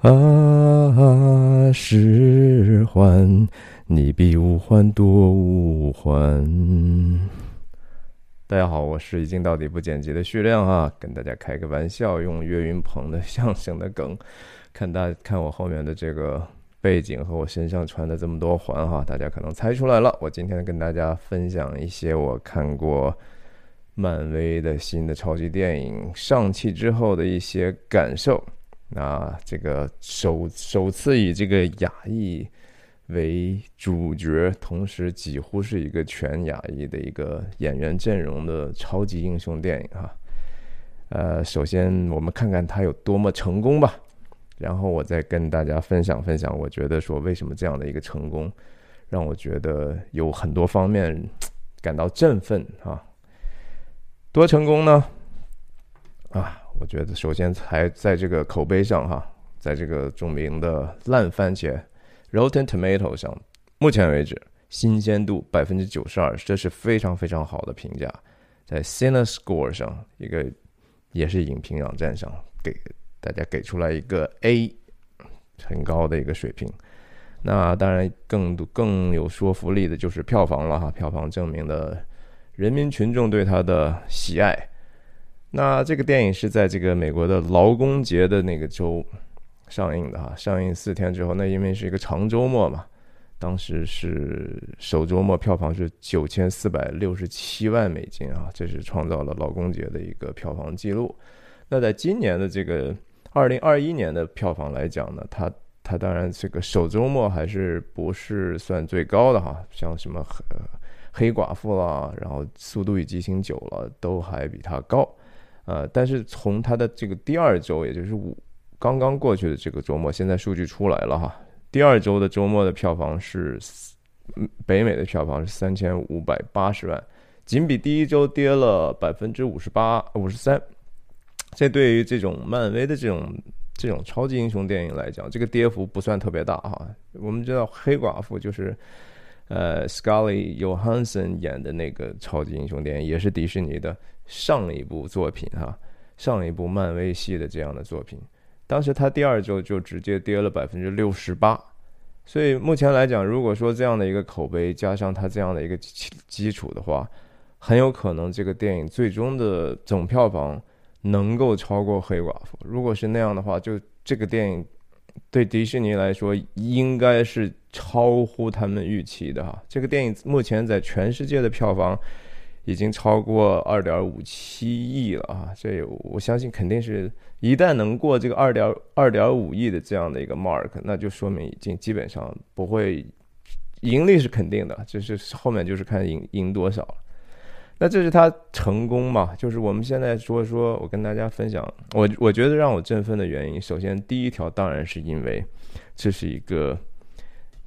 啊，十环，你比五环多五环。大家好，我是已经到底不剪辑的徐亮啊，跟大家开个玩笑，用岳云鹏的相声的梗，看大看我后面的这个背景和我身上穿的这么多环哈，大家可能猜出来了。我今天跟大家分享一些我看过漫威的新的超级电影上汽之后的一些感受。那这个首首次以这个亚裔为主角，同时几乎是一个全亚裔的一个演员阵容的超级英雄电影哈。呃，首先我们看看他有多么成功吧，然后我再跟大家分享分享，我觉得说为什么这样的一个成功，让我觉得有很多方面感到振奋啊。多成功呢？啊！我觉得首先还在这个口碑上哈，在这个著名的烂番茄 （Rotten Tomato） 上，目前为止新鲜度百分之九十二，这是非常非常好的评价。在 CineScore 上，一个也是影评网站上，给大家给出来一个 A，很高的一个水平。那当然更多更有说服力的就是票房了哈，票房证明了人民群众对它的喜爱。那这个电影是在这个美国的劳工节的那个周上映的哈，上映四天之后，那因为是一个长周末嘛，当时是首周末票房是九千四百六十七万美金啊，这是创造了劳工节的一个票房记录。那在今年的这个二零二一年的票房来讲呢，它它当然这个首周末还是不是算最高的哈，像什么黑寡妇啦，然后速度与激情九了，都还比它高。呃，但是从它的这个第二周，也就是五刚刚过去的这个周末，现在数据出来了哈。第二周的周末的票房是，北美的票房是三千五百八十万，仅比第一周跌了百分之五十八五十三。这对于这种漫威的这种这种超级英雄电影来讲，这个跌幅不算特别大哈。我们知道黑寡妇就是，呃 s c a r l e t Johansson 演的那个超级英雄电影，也是迪士尼的。上一部作品哈，上一部漫威系的这样的作品，当时它第二周就直接跌了百分之六十八，所以目前来讲，如果说这样的一个口碑加上它这样的一个基基础的话，很有可能这个电影最终的总票房能够超过黑寡妇。如果是那样的话，就这个电影对迪士尼来说应该是超乎他们预期的哈。这个电影目前在全世界的票房。已经超过二点五七亿了啊！这我相信肯定是一旦能过这个二点二点五亿的这样的一个 mark，那就说明已经基本上不会盈利是肯定的，就是后面就是看赢赢多少了。那这是他成功嘛？就是我们现在说说，我跟大家分享，我我觉得让我振奋的原因，首先第一条当然是因为这是一个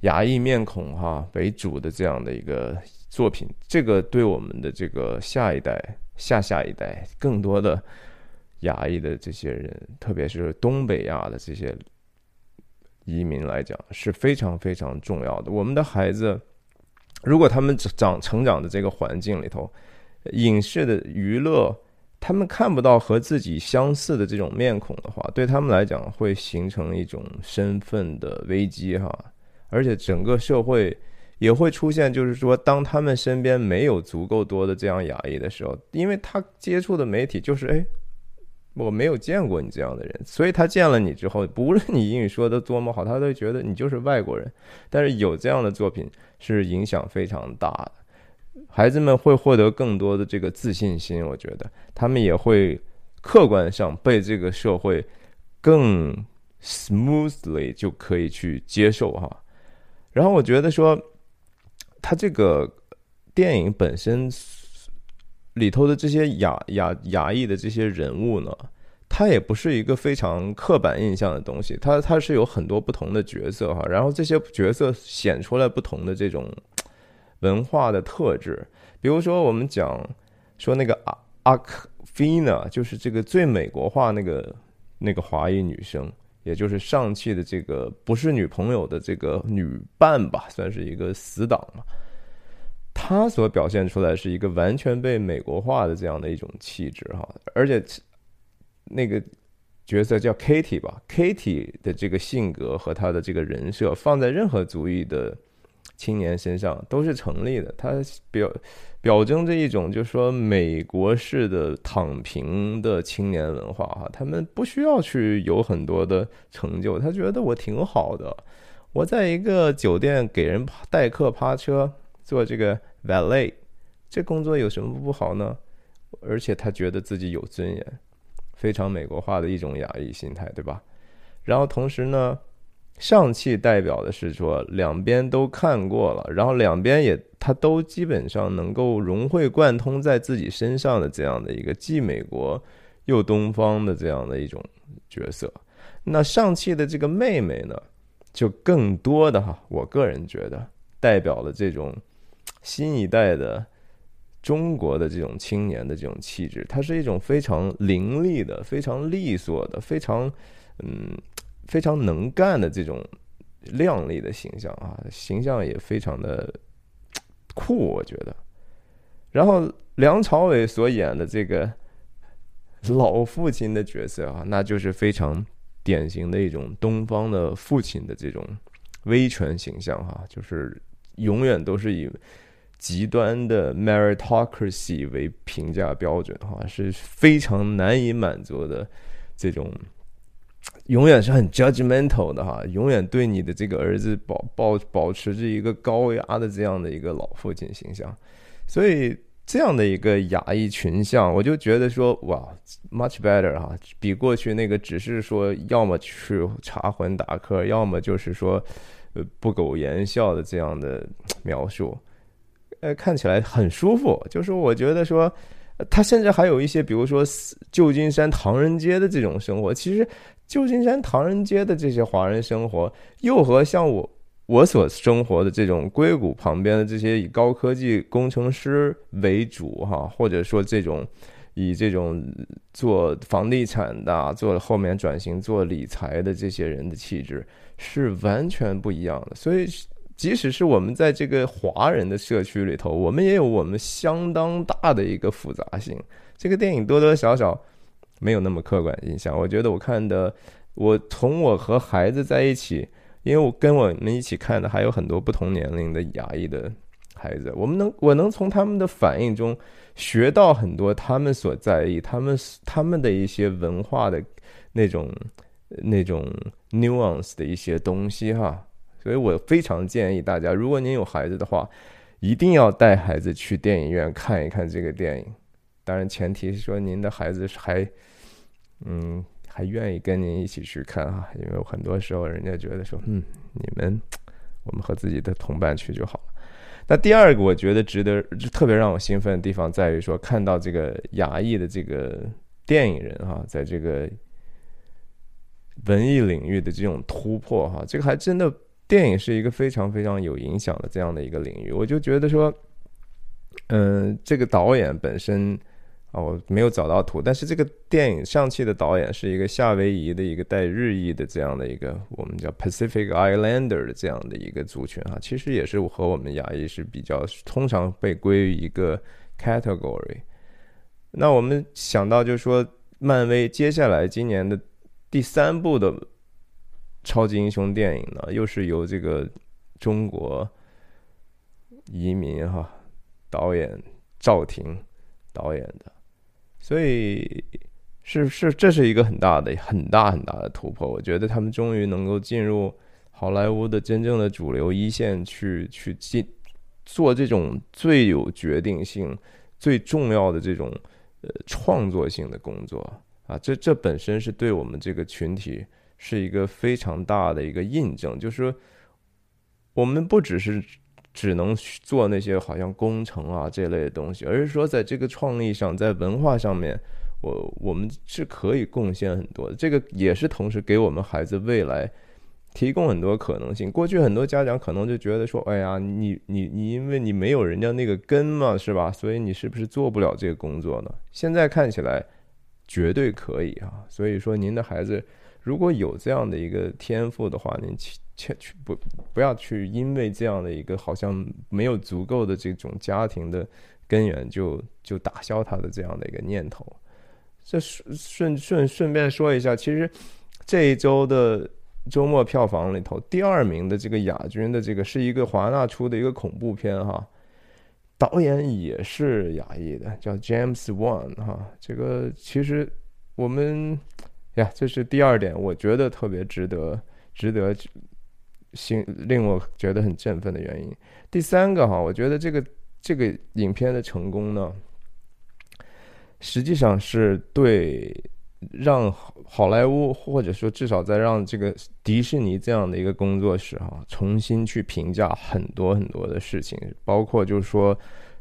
亚裔面孔哈为主的这样的一个。作品，这个对我们的这个下一代、下下一代，更多的亚裔的这些人，特别是东北亚的这些移民来讲，是非常非常重要的。我们的孩子，如果他们长成长的这个环境里头，影视的娱乐，他们看不到和自己相似的这种面孔的话，对他们来讲会形成一种身份的危机哈，而且整个社会。也会出现，就是说，当他们身边没有足够多的这样亚裔的时候，因为他接触的媒体就是，哎，我没有见过你这样的人，所以他见了你之后，不论你英语说的多么好，他都觉得你就是外国人。但是有这样的作品是影响非常大的，孩子们会获得更多的这个自信心，我觉得他们也会客观上被这个社会更 smoothly 就可以去接受哈。然后我觉得说。他这个电影本身里头的这些亚亚亚裔的这些人物呢，他也不是一个非常刻板印象的东西，他他是有很多不同的角色哈，然后这些角色显出来不同的这种文化的特质，比如说我们讲说那个阿阿克菲娜，就是这个最美国化那个那个华裔女生。也就是上汽的这个不是女朋友的这个女伴吧，算是一个死党嘛。她所表现出来是一个完全被美国化的这样的一种气质哈，而且那个角色叫 Kitty 吧，Kitty 的这个性格和他的这个人设放在任何族裔的青年身上都是成立的。他表表征着一种就是说美国式的躺平的青年文化哈，他们不需要去有很多的成就，他觉得我挺好的，我在一个酒店给人代客趴车做这个 valet，这工作有什么不好呢？而且他觉得自己有尊严。非常美国化的一种压抑心态，对吧？然后同时呢，上汽代表的是说两边都看过了，然后两边也他都基本上能够融会贯通在自己身上的这样的一个既美国又东方的这样的一种角色。那上汽的这个妹妹呢，就更多的哈，我个人觉得代表了这种新一代的。中国的这种青年的这种气质，它是一种非常凌厉的、非常利索的、非常嗯非常能干的这种靓丽的形象啊，形象也非常的 酷，我觉得。然后梁朝伟所演的这个 老父亲的角色啊，那就是非常典型的一种东方的父亲的这种威权形象哈，就是永远都是以。极端的 meritocracy 为评价标准，哈，是非常难以满足的。这种永远是很 judgmental 的，哈，永远对你的这个儿子保保保持着一个高压的这样的一个老父亲形象。所以这样的一个亚裔群像，我就觉得说，哇，much better 哈，比过去那个只是说要么去查魂打客，要么就是说呃不苟言笑的这样的描述。呃，看起来很舒服。就是我觉得说，他甚至还有一些，比如说旧金山唐人街的这种生活。其实，旧金山唐人街的这些华人生活，又和像我我所生活的这种硅谷旁边的这些以高科技工程师为主哈，或者说这种以这种做房地产的、做后面转型做理财的这些人的气质是完全不一样的。所以。即使是我们在这个华人的社区里头，我们也有我们相当大的一个复杂性。这个电影多多少少没有那么刻板印象。我觉得我看的，我从我和孩子在一起，因为我跟我们一起看的还有很多不同年龄的牙医的孩子，我们能我能从他们的反应中学到很多他们所在意、他们他们的一些文化的那种那种 nuance 的一些东西哈。所以我非常建议大家，如果您有孩子的话，一定要带孩子去电影院看一看这个电影。当然，前提是说您的孩子还，嗯，还愿意跟您一起去看哈。因为很多时候，人家觉得说，嗯，你们，我们和自己的同伴去就好了。那第二个，我觉得值得特别让我兴奋的地方在于说，看到这个亚裔的这个电影人哈，在这个文艺领域的这种突破哈，这个还真的。电影是一个非常非常有影响的这样的一个领域，我就觉得说，嗯，这个导演本身啊，我没有找到图，但是这个电影上汽的导演是一个夏威夷的一个带日裔的这样的一个我们叫 Pacific Islander 的这样的一个族群啊，其实也是和我们亚裔是比较通常被归于一个 category。那我们想到就是说，漫威接下来今年的第三部的。超级英雄电影呢，又是由这个中国移民哈导演赵婷导演的，所以是是这是一个很大的很大很大的突破。我觉得他们终于能够进入好莱坞的真正的主流一线去去进做这种最有决定性、最重要的这种呃创作性的工作啊！这这本身是对我们这个群体。是一个非常大的一个印证，就是说我们不只是只能做那些好像工程啊这类的东西，而是说在这个创意上，在文化上面，我我们是可以贡献很多的。这个也是同时给我们孩子未来提供很多可能性。过去很多家长可能就觉得说：“哎呀，你你你，因为你没有人家那个根嘛，是吧？所以你是不是做不了这个工作呢？”现在看起来绝对可以啊！所以说，您的孩子。如果有这样的一个天赋的话，您去不不要去因为这样的一个好像没有足够的这种家庭的根源，就就打消他的这样的一个念头。这顺顺顺顺便说一下，其实这一周的周末票房里头，第二名的这个亚军的这个是一个华纳出的一个恐怖片哈，导演也是亚裔的，叫 James Wan 哈。这个其实我们呀，这是第二点，我觉得特别值得值得心令我觉得很振奋的原因。第三个哈，我觉得这个这个影片的成功呢。实际上是对让好莱坞，或者说至少在让这个迪士尼这样的一个工作室哈，重新去评价很多很多的事情，包括就是说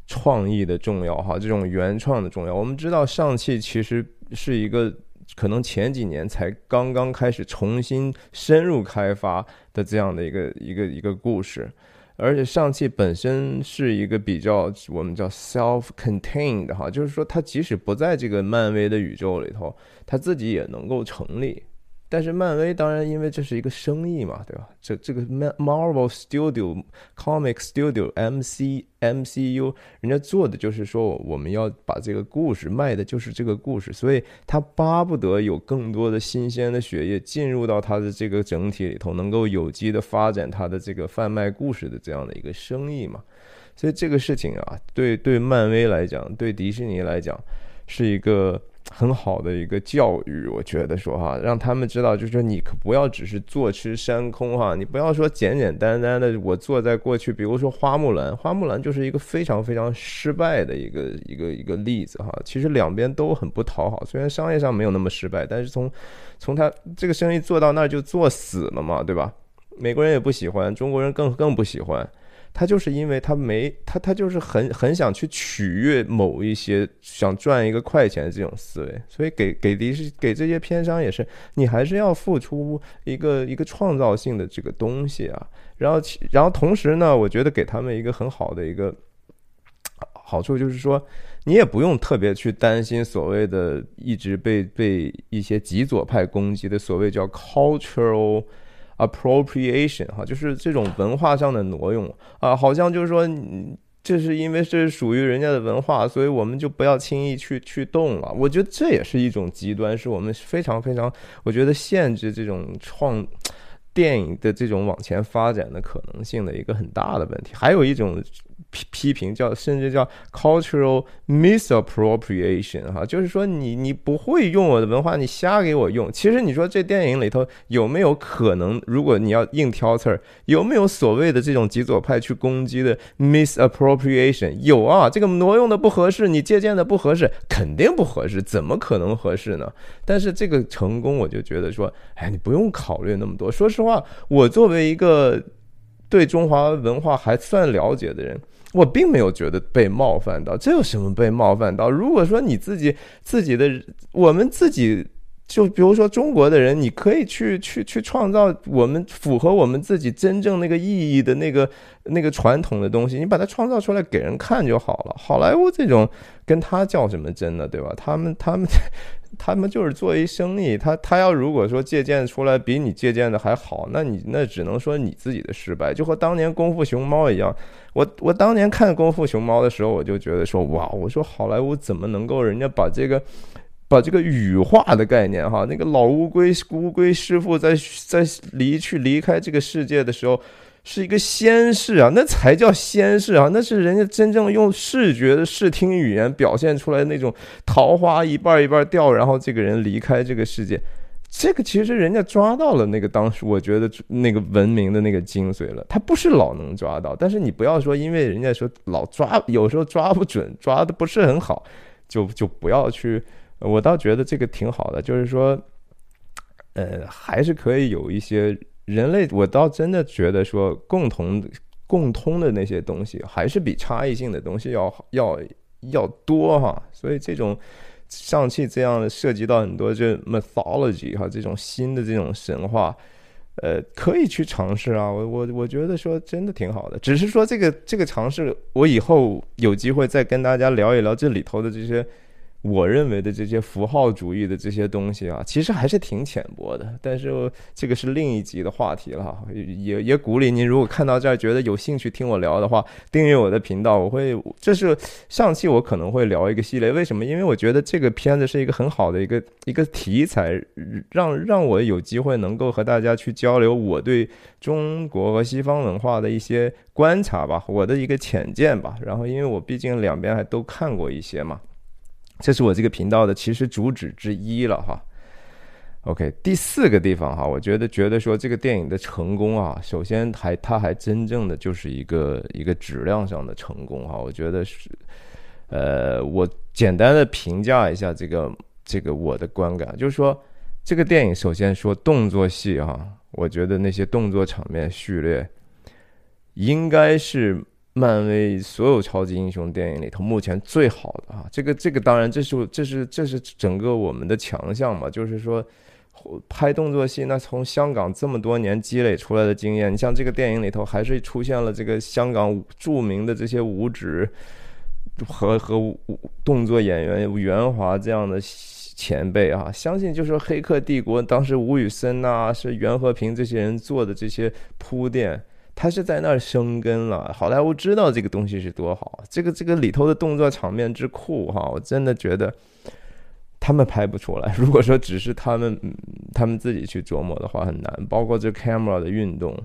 创意的重要哈，这种原创的重要。我们知道上汽其实是一个可能前几年才刚刚开始重新深入开发的这样的一个一个一个故事。而且上汽本身是一个比较我们叫 self-contained 哈，就是说它即使不在这个漫威的宇宙里头，它自己也能够成立。但是漫威当然，因为这是一个生意嘛，对吧？这这个 Marvel Studio Comic Studio M C M C U，人家做的就是说，我们要把这个故事卖的就是这个故事，所以他巴不得有更多的新鲜的血液进入到他的这个整体里头，能够有机的发展他的这个贩卖故事的这样的一个生意嘛。所以这个事情啊，对对漫威来讲，对迪士尼来讲，是一个。很好的一个教育，我觉得说哈，让他们知道，就是说你可不要只是坐吃山空哈，你不要说简简单单的我坐在过去，比如说花木兰，花木兰就是一个非常非常失败的一个一个一个例子哈。其实两边都很不讨好，虽然商业上没有那么失败，但是从从他这个生意做到那儿就做死了嘛，对吧？美国人也不喜欢，中国人更更不喜欢。他就是因为他没他他就是很很想去取悦某一些想赚一个快钱的这种思维，所以给给迪士给这些片商也是，你还是要付出一个一个创造性的这个东西啊。然后然后同时呢，我觉得给他们一个很好的一个好处就是说，你也不用特别去担心所谓的一直被被一些极左派攻击的所谓叫 cultural。Appropriation 哈，就是这种文化上的挪用啊，好像就是说，这是因为这是属于人家的文化，所以我们就不要轻易去去动了。我觉得这也是一种极端，是我们非常非常，我觉得限制这种创电影的这种往前发展的可能性的一个很大的问题。还有一种。批批评叫甚至叫 cultural misappropriation 哈，就是说你你不会用我的文化，你瞎给我用。其实你说这电影里头有没有可能，如果你要硬挑刺儿，有没有所谓的这种极左派去攻击的 misappropriation？有啊，这个挪用的不合适，你借鉴的不合适，肯定不合适，怎么可能合适呢？但是这个成功，我就觉得说，哎，你不用考虑那么多。说实话，我作为一个对中华文化还算了解的人。我并没有觉得被冒犯到，这有什么被冒犯到？如果说你自己自己的，我们自己就比如说中国的人，你可以去去去创造我们符合我们自己真正那个意义的那个那个传统的东西，你把它创造出来给人看就好了。好莱坞这种跟他较什么真呢？对吧？他们他们。他们就是做一生意，他他要如果说借鉴出来比你借鉴的还好，那你那只能说你自己的失败，就和当年《功夫熊猫》一样。我我当年看《功夫熊猫》的时候，我就觉得说哇，我说好莱坞怎么能够人家把这个把这个羽化的概念哈，那个老乌龟乌龟师傅在在离去离开这个世界的时候。是一个先视啊，那才叫先视啊，那是人家真正用视觉的视听语言表现出来那种桃花一半一半掉，然后这个人离开这个世界，这个其实人家抓到了那个当时我觉得那个文明的那个精髓了。他不是老能抓到，但是你不要说，因为人家说老抓，有时候抓不准，抓的不是很好，就就不要去。我倒觉得这个挺好的，就是说，呃，还是可以有一些。人类，我倒真的觉得说，共同、共通的那些东西，还是比差异性的东西要要要多哈。所以这种上汽这样的涉及到很多这 mythology 哈，这种新的这种神话，呃，可以去尝试啊。我我我觉得说真的挺好的。只是说这个这个尝试，我以后有机会再跟大家聊一聊这里头的这些我认为的这些符号主义的这些东西啊，其实还是挺浅薄的。但是这个是另一集的话题了，也也鼓励您，如果看到这儿觉得有兴趣听我聊的话，订阅我的频道。我会，这是上期我可能会聊一个系列，为什么？因为我觉得这个片子是一个很好的一个一个题材，让让我有机会能够和大家去交流我对中国和西方文化的一些观察吧，我的一个浅见吧。然后，因为我毕竟两边还都看过一些嘛。这是我这个频道的其实主旨之一了哈。OK，第四个地方哈，我觉得觉得说这个电影的成功啊，首先还它还真正的就是一个一个质量上的成功哈。我觉得是，呃，我简单的评价一下这个这个我的观感，就是说这个电影首先说动作戏哈，我觉得那些动作场面序列应该是。漫威所有超级英雄电影里头，目前最好的啊，这个这个当然这是这是这是整个我们的强项嘛，就是说拍动作戏，那从香港这么多年积累出来的经验，你像这个电影里头还是出现了这个香港著名的这些武指和和动作演员袁华这样的前辈啊，相信就是《黑客帝国》当时吴宇森呐，是袁和平这些人做的这些铺垫。他是在那儿生根了，好莱坞知道这个东西是多好，这个这个里头的动作场面之酷哈，我真的觉得他们拍不出来。如果说只是他们他们自己去琢磨的话，很难。包括这 camera 的运动，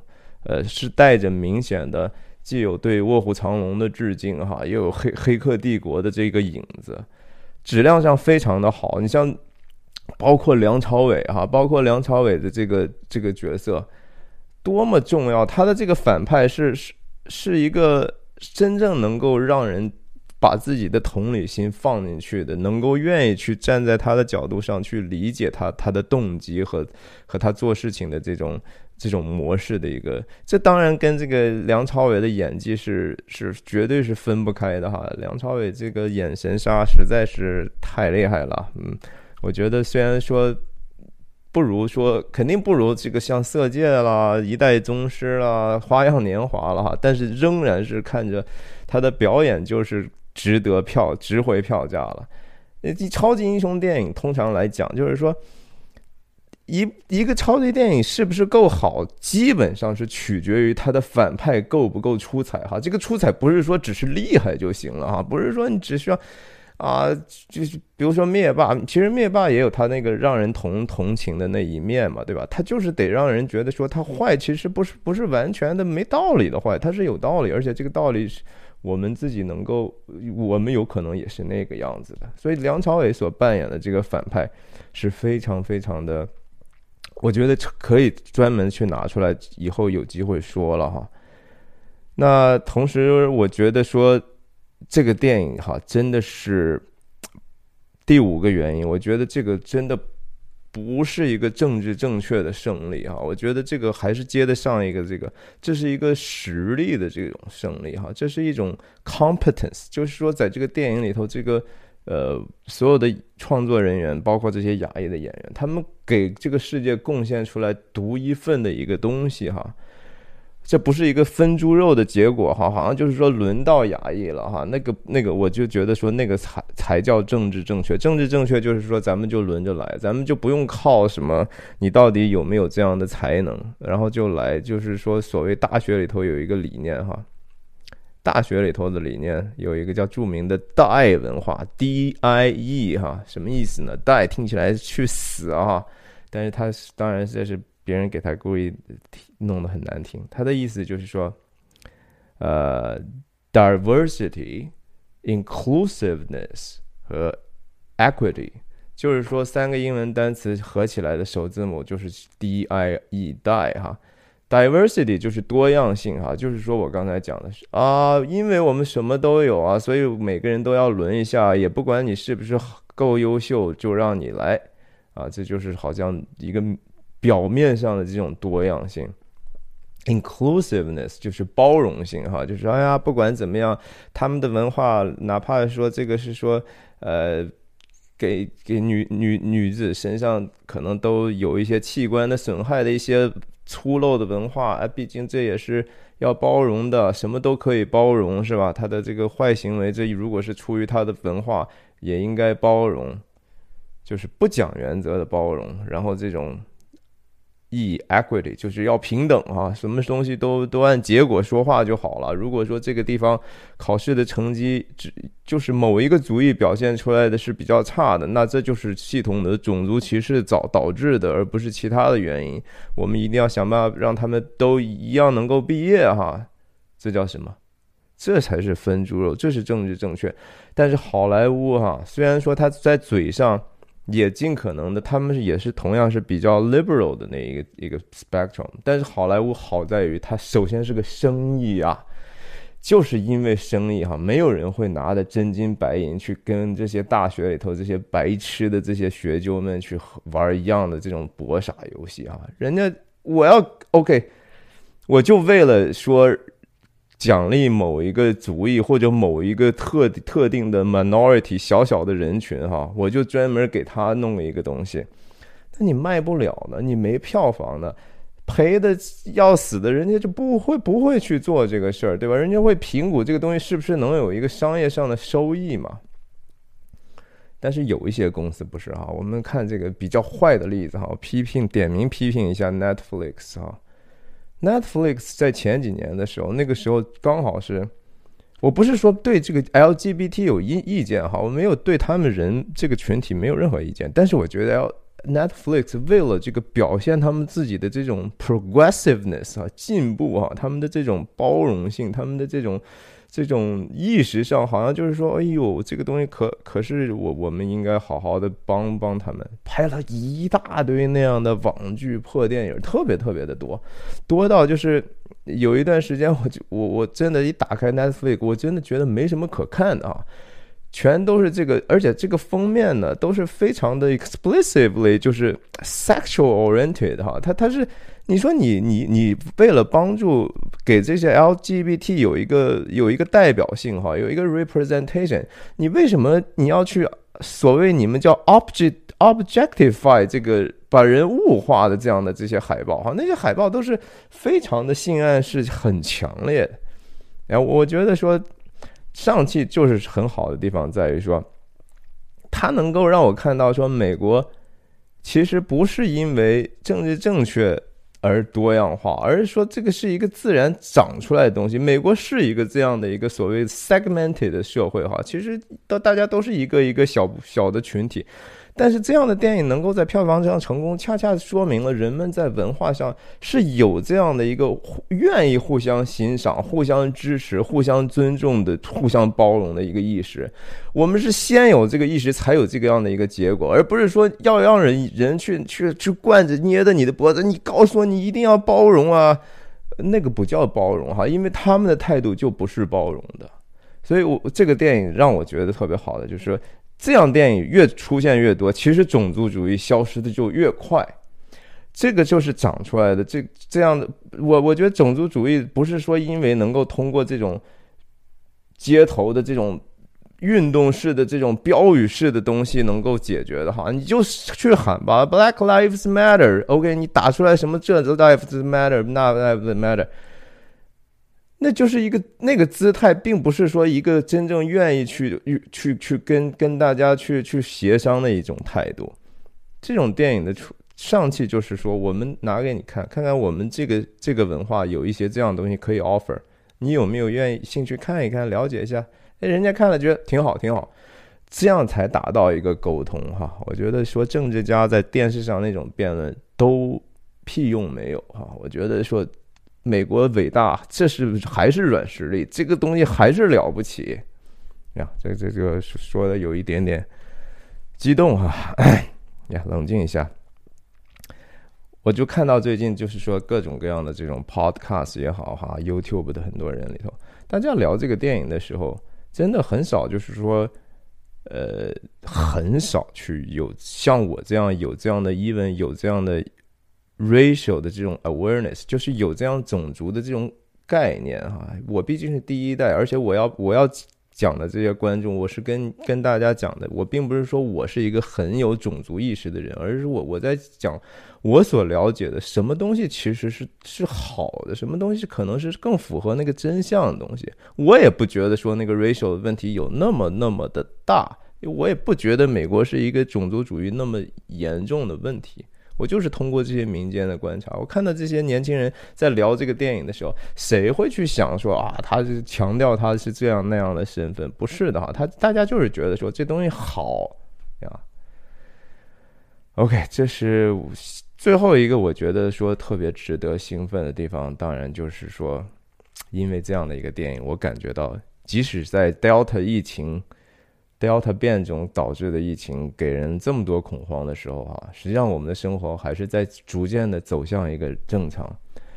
呃，是带着明显的既有对《卧虎藏龙》的致敬哈，又有黑黑客帝国的这个影子，质量上非常的好。你像包括梁朝伟哈，包括梁朝伟的这个这个角色。多么重要！他的这个反派是是是一个真正能够让人把自己的同理心放进去的，能够愿意去站在他的角度上去理解他他的动机和和他做事情的这种这种模式的一个。这当然跟这个梁朝伟的演技是是绝对是分不开的哈。梁朝伟这个眼神杀实在是太厉害了，嗯，我觉得虽然说。不如说，肯定不如这个像《色戒》啦、《一代宗师》啦、《花样年华》了哈，但是仍然是看着他的表演就是值得票、值回票价了。超级英雄电影通常来讲，就是说一一个超级电影是不是够好，基本上是取决于他的反派够不够出彩哈。这个出彩不是说只是厉害就行了哈，不是说你只需要。啊，就是比如说灭霸，其实灭霸也有他那个让人同同情的那一面嘛，对吧？他就是得让人觉得说他坏，其实不是不是完全的没道理的坏，他是有道理，而且这个道理是我们自己能够，我们有可能也是那个样子的。所以梁朝伟所扮演的这个反派是非常非常的，我觉得可以专门去拿出来，以后有机会说了哈。那同时，我觉得说。这个电影哈，真的是第五个原因。我觉得这个真的不是一个政治正确的胜利哈，我觉得这个还是接得上一个这个，这是一个实力的这种胜利哈，这是一种 competence，就是说在这个电影里头，这个呃所有的创作人员，包括这些亚裔的演员，他们给这个世界贡献出来独一份的一个东西哈。这不是一个分猪肉的结果哈，好像就是说轮到衙役了哈，那个那个我就觉得说那个才才叫政治正确，政治正确就是说咱们就轮着来，咱们就不用靠什么你到底有没有这样的才能，然后就来，就是说所谓大学里头有一个理念哈，大学里头的理念有一个叫著名的代文化 D I E 哈，什么意思呢？代听起来去死啊，但是它当然这是。别人给他故意弄得很难听，他的意思就是说，呃，diversity、inclusiveness 和 equity，就是说三个英文单词合起来的首字母就是 D I E die 哈，diversity 就是多样性哈，就是说我刚才讲的是啊，因为我们什么都有啊，所以每个人都要轮一下，也不管你是不是够优秀，就让你来。啊，这就是好像一个。表面上的这种多样性，inclusiveness 就是包容性哈，就是哎呀，不管怎么样，他们的文化，哪怕说这个是说，呃，给给女女女子身上可能都有一些器官的损害的一些粗陋的文化，啊，毕竟这也是要包容的，什么都可以包容是吧？他的这个坏行为，这如果是出于他的文化，也应该包容，就是不讲原则的包容，然后这种。E equity 就是要平等啊，什么东西都都按结果说话就好了。如果说这个地方考试的成绩只就是某一个族裔表现出来的是比较差的，那这就是系统的种族歧视导导致的，而不是其他的原因。我们一定要想办法让他们都一样能够毕业哈，这叫什么？这才是分猪肉，这是政治正确。但是好莱坞哈，虽然说他在嘴上。也尽可能的，他们也是同样是比较 liberal 的那一个一个 spectrum，但是好莱坞好在于它首先是个生意啊，就是因为生意哈，没有人会拿着真金白银去跟这些大学里头这些白痴的这些学究们去玩一样的这种博傻游戏啊，人家我要 OK，我就为了说。奖励某一个族裔或者某一个特特定的 minority 小小的人群哈，我就专门给他弄了一个东西。那你卖不了的，你没票房的，赔的要死的，人家就不会不会去做这个事儿，对吧？人家会评估这个东西是不是能有一个商业上的收益嘛？但是有一些公司不是哈，我们看这个比较坏的例子哈，批评点名批评一下 Netflix 哈。Netflix 在前几年的时候，那个时候刚好是，我不是说对这个 LGBT 有意意见哈，我没有对他们人这个群体没有任何意见，但是我觉得要 Netflix 为了这个表现他们自己的这种 progressiveness 啊进步啊，他们的这种包容性，他们的这种。这种意识上好像就是说，哎呦，这个东西可可是我我们应该好好的帮帮他们。拍了一大堆那样的网剧破电影，特别特别的多，多到就是有一段时间，我就我我真的，一打开 Netflix，我真的觉得没什么可看的啊，全都是这个，而且这个封面呢都是非常的 explicitly 就是 sexual oriented 哈，它它是。你说你你你为了帮助给这些 LGBT 有一个有一个代表性哈，有一个 representation，你为什么你要去所谓你们叫 object objectify 这个把人物化的这样的这些海报哈？那些海报都是非常的性暗示很强烈的。哎，我觉得说上汽就是很好的地方在于说，它能够让我看到说美国其实不是因为政治正确。而多样化，而是说这个是一个自然长出来的东西。美国是一个这样的一个所谓 segmented 的社会，哈，其实都大家都是一个一个小小的群体。但是这样的电影能够在票房上成功，恰恰说明了人们在文化上是有这样的一个愿意互相欣赏、互相支持、互相尊重的、互相包容的一个意识。我们是先有这个意识，才有这个样的一个结果，而不是说要让人人去去去惯着捏着你的脖子，你告诉我你一定要包容啊，那个不叫包容哈，因为他们的态度就不是包容的。所以，我这个电影让我觉得特别好的就是。这样电影越出现越多，其实种族主义消失的就越快，这个就是长出来的。这这样的，我我觉得种族主义不是说因为能够通过这种街头的这种运动式的这种标语式的东西能够解决的哈，你就去喊吧，Black Lives Matter，OK，你打出来什么这 Lives Matter，那 Lives Matter。那就是一个那个姿态，并不是说一个真正愿意去去去跟跟大家去去协商的一种态度。这种电影的出上气就是说，我们拿给你看，看看我们这个这个文化有一些这样东西可以 offer，你有没有愿意兴趣看一看，了解一下？哎，人家看了觉得挺好，挺好，这样才达到一个沟通哈。我觉得说政治家在电视上那种辩论都屁用没有哈。我觉得说。美国伟大，这是还是软实力，这个东西还是了不起呀！这这这个说的有一点点激动哈，呀，冷静一下。我就看到最近就是说各种各样的这种 podcast 也好哈，YouTube 的很多人里头，大家聊这个电影的时候，真的很少就是说，呃，很少去有像我这样有这样的 even 有这样的。Racial 的这种 awareness 就是有这样种族的这种概念哈，我毕竟是第一代，而且我要我要讲的这些观众，我是跟跟大家讲的，我并不是说我是一个很有种族意识的人，而是我我在讲我所了解的什么东西其实是是好的，什么东西可能是更符合那个真相的东西，我也不觉得说那个 racial 的问题有那么那么的大。我也不觉得美国是一个种族主义那么严重的问题。我就是通过这些民间的观察，我看到这些年轻人在聊这个电影的时候，谁会去想说啊，他是强调他是这样那样的身份？不是的哈，他大家就是觉得说这东西好呀。OK，这是最后一个我觉得说特别值得兴奋的地方，当然就是说，因为这样的一个电影，我感觉到即使在 Delta 疫情。Delta 变种导致的疫情给人这么多恐慌的时候，哈，实际上我们的生活还是在逐渐的走向一个正常。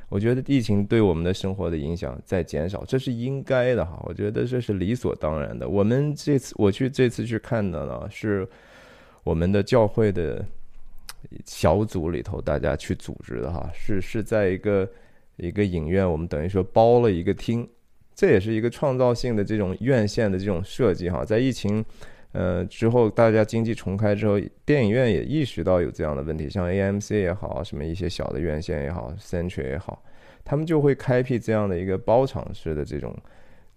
我觉得疫情对我们的生活的影响在减少，这是应该的哈。我觉得这是理所当然的。我们这次我去这次去看的呢，是我们的教会的小组里头大家去组织的哈，是是在一个一个影院，我们等于说包了一个厅。这也是一个创造性的这种院线的这种设计哈，在疫情，呃之后，大家经济重开之后，电影院也意识到有这样的问题，像 AMC 也好，什么一些小的院线也好，Century 也好，他们就会开辟这样的一个包场式的这种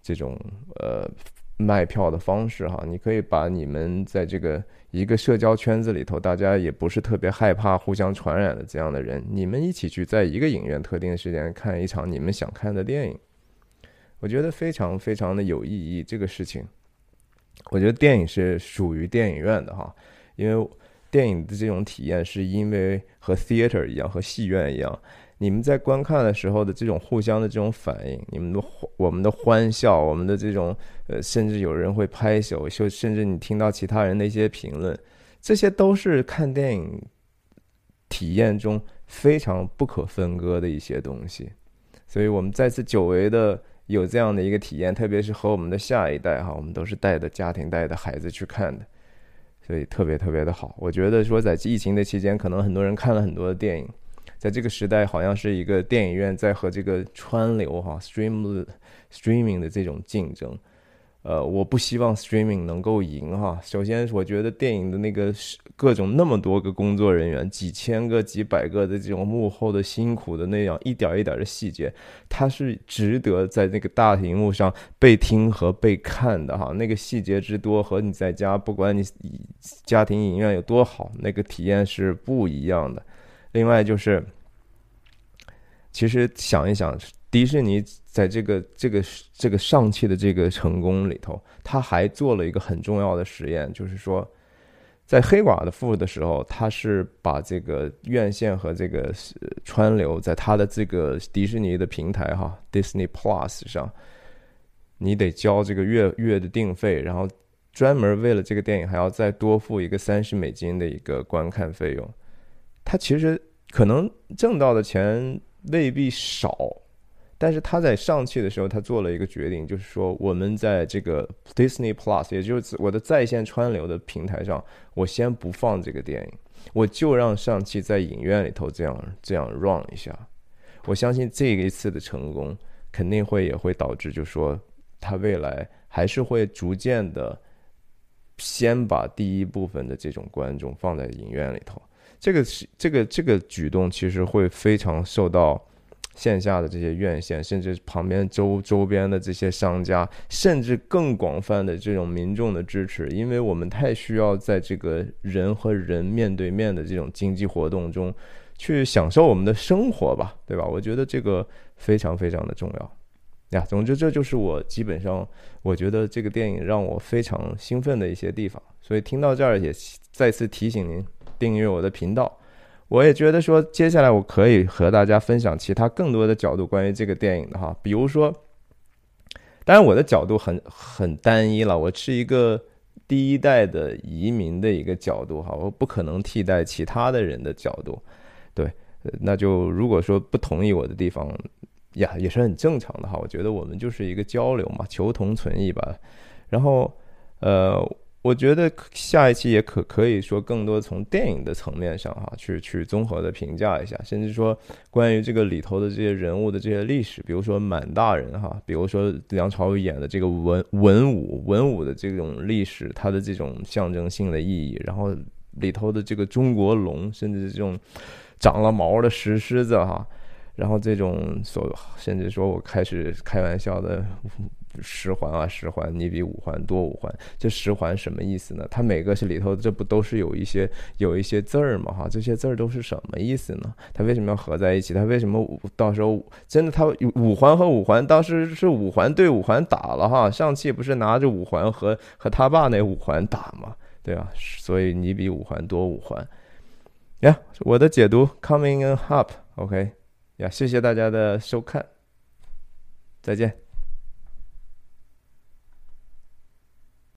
这种呃卖票的方式哈，你可以把你们在这个一个社交圈子里头，大家也不是特别害怕互相传染的这样的人，你们一起去在一个影院特定时间看一场你们想看的电影。我觉得非常非常的有意义，这个事情，我觉得电影是属于电影院的哈，因为电影的这种体验是因为和 theater 一样，和戏院一样，你们在观看的时候的这种互相的这种反应，你们的我们的欢笑，我们的这种呃，甚至有人会拍手，就甚至你听到其他人的一些评论，这些都是看电影体验中非常不可分割的一些东西，所以我们再次久违的。有这样的一个体验，特别是和我们的下一代哈，我们都是带着家庭带着孩子去看的，所以特别特别的好。我觉得说在疫情的期间，可能很多人看了很多的电影，在这个时代，好像是一个电影院在和这个川流哈 stream streaming 的这种竞争。呃，我不希望 streaming 能够赢哈。首先，我觉得电影的那个各种那么多个工作人员，几千个、几百个的这种幕后的辛苦的那样一点一点的细节，它是值得在那个大屏幕上被听和被看的哈。那个细节之多，和你在家不管你家庭影院有多好，那个体验是不一样的。另外就是，其实想一想。迪士尼在这个这个这个上汽的这个成功里头，他还做了一个很重要的实验，就是说，在黑寡妇的时候，他是把这个院线和这个川流在他的这个迪士尼的平台哈，Disney Plus 上，你得交这个月月的定费，然后专门为了这个电影还要再多付一个三十美金的一个观看费用，他其实可能挣到的钱未必少。但是他在上汽的时候，他做了一个决定，就是说，我们在这个 Disney Plus，也就是我的在线川流的平台上，我先不放这个电影，我就让上汽在影院里头这样这样 run 一下。我相信这一次的成功，肯定会也会导致，就是说，他未来还是会逐渐的先把第一部分的这种观众放在影院里头。这个是这个这个举动，其实会非常受到。线下的这些院线，甚至旁边周周边的这些商家，甚至更广泛的这种民众的支持，因为我们太需要在这个人和人面对面的这种经济活动中，去享受我们的生活吧，对吧？我觉得这个非常非常的重要呀。总之，这就是我基本上我觉得这个电影让我非常兴奋的一些地方。所以听到这儿，也再次提醒您订阅我的频道。我也觉得说，接下来我可以和大家分享其他更多的角度关于这个电影的哈，比如说，当然我的角度很很单一了，我是一个第一代的移民的一个角度哈，我不可能替代其他的人的角度，对，那就如果说不同意我的地方呀，也是很正常的哈，我觉得我们就是一个交流嘛，求同存异吧，然后呃。我觉得下一期也可可以说更多从电影的层面上哈，去去综合的评价一下，甚至说关于这个里头的这些人物的这些历史，比如说满大人哈，比如说梁朝伟演的这个文文武文武的这种历史，它的这种象征性的意义，然后里头的这个中国龙，甚至这种长了毛的石狮子哈，然后这种所甚至说我开始开玩笑的。十环啊，十环，你比五环多五环。这十环什么意思呢？它每个是里头，这不都是有一些有一些字儿吗？哈，这些字儿都是什么意思呢？它为什么要合在一起？它为什么五到时候真的它五环和五环当时是五环对五环打了哈？上汽不是拿着五环和和他爸那五环打吗？对啊，所以你比五环多五环。呀，我的解读 coming up，OK，呀，谢谢大家的收看，再见。